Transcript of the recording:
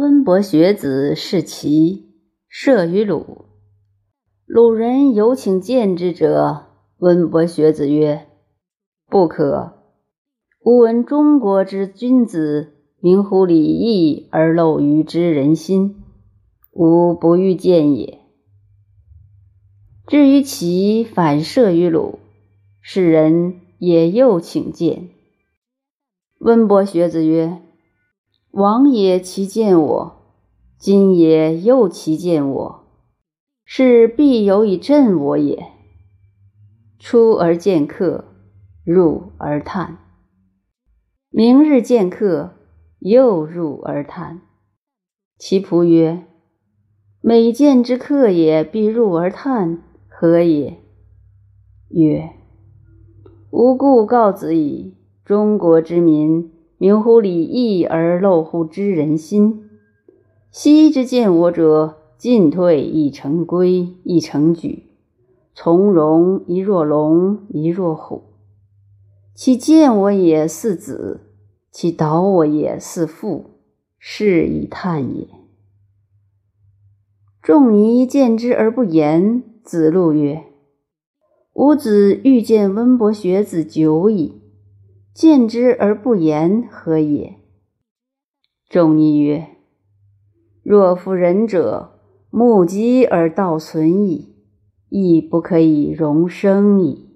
温伯学子是齐，射于鲁。鲁人有请见之者，温伯学子曰：“不可。吾闻中国之君子，明乎礼义而陋于知人心，吾不欲见也。”至于齐，反射于鲁，世人也又请见。温伯学子曰。往也其见我，今也又其见我，是必有以振我也。出而见客，入而叹；明日见客，又入而叹。其仆曰：“每见之客也，必入而叹，何也？”曰：“吾故告子矣。中国之民。”明乎礼义而陋乎知人心。昔之见我者，进退亦成规，亦成矩；从容一若龙，一若虎。其见我也似子，其导我也似父，是以叹也。仲尼见之而不言。子路曰：“吾子欲见温伯学子久矣。”见之而不言，何也？仲尼曰：“若夫仁者，目击而道存矣，亦不可以容生矣。”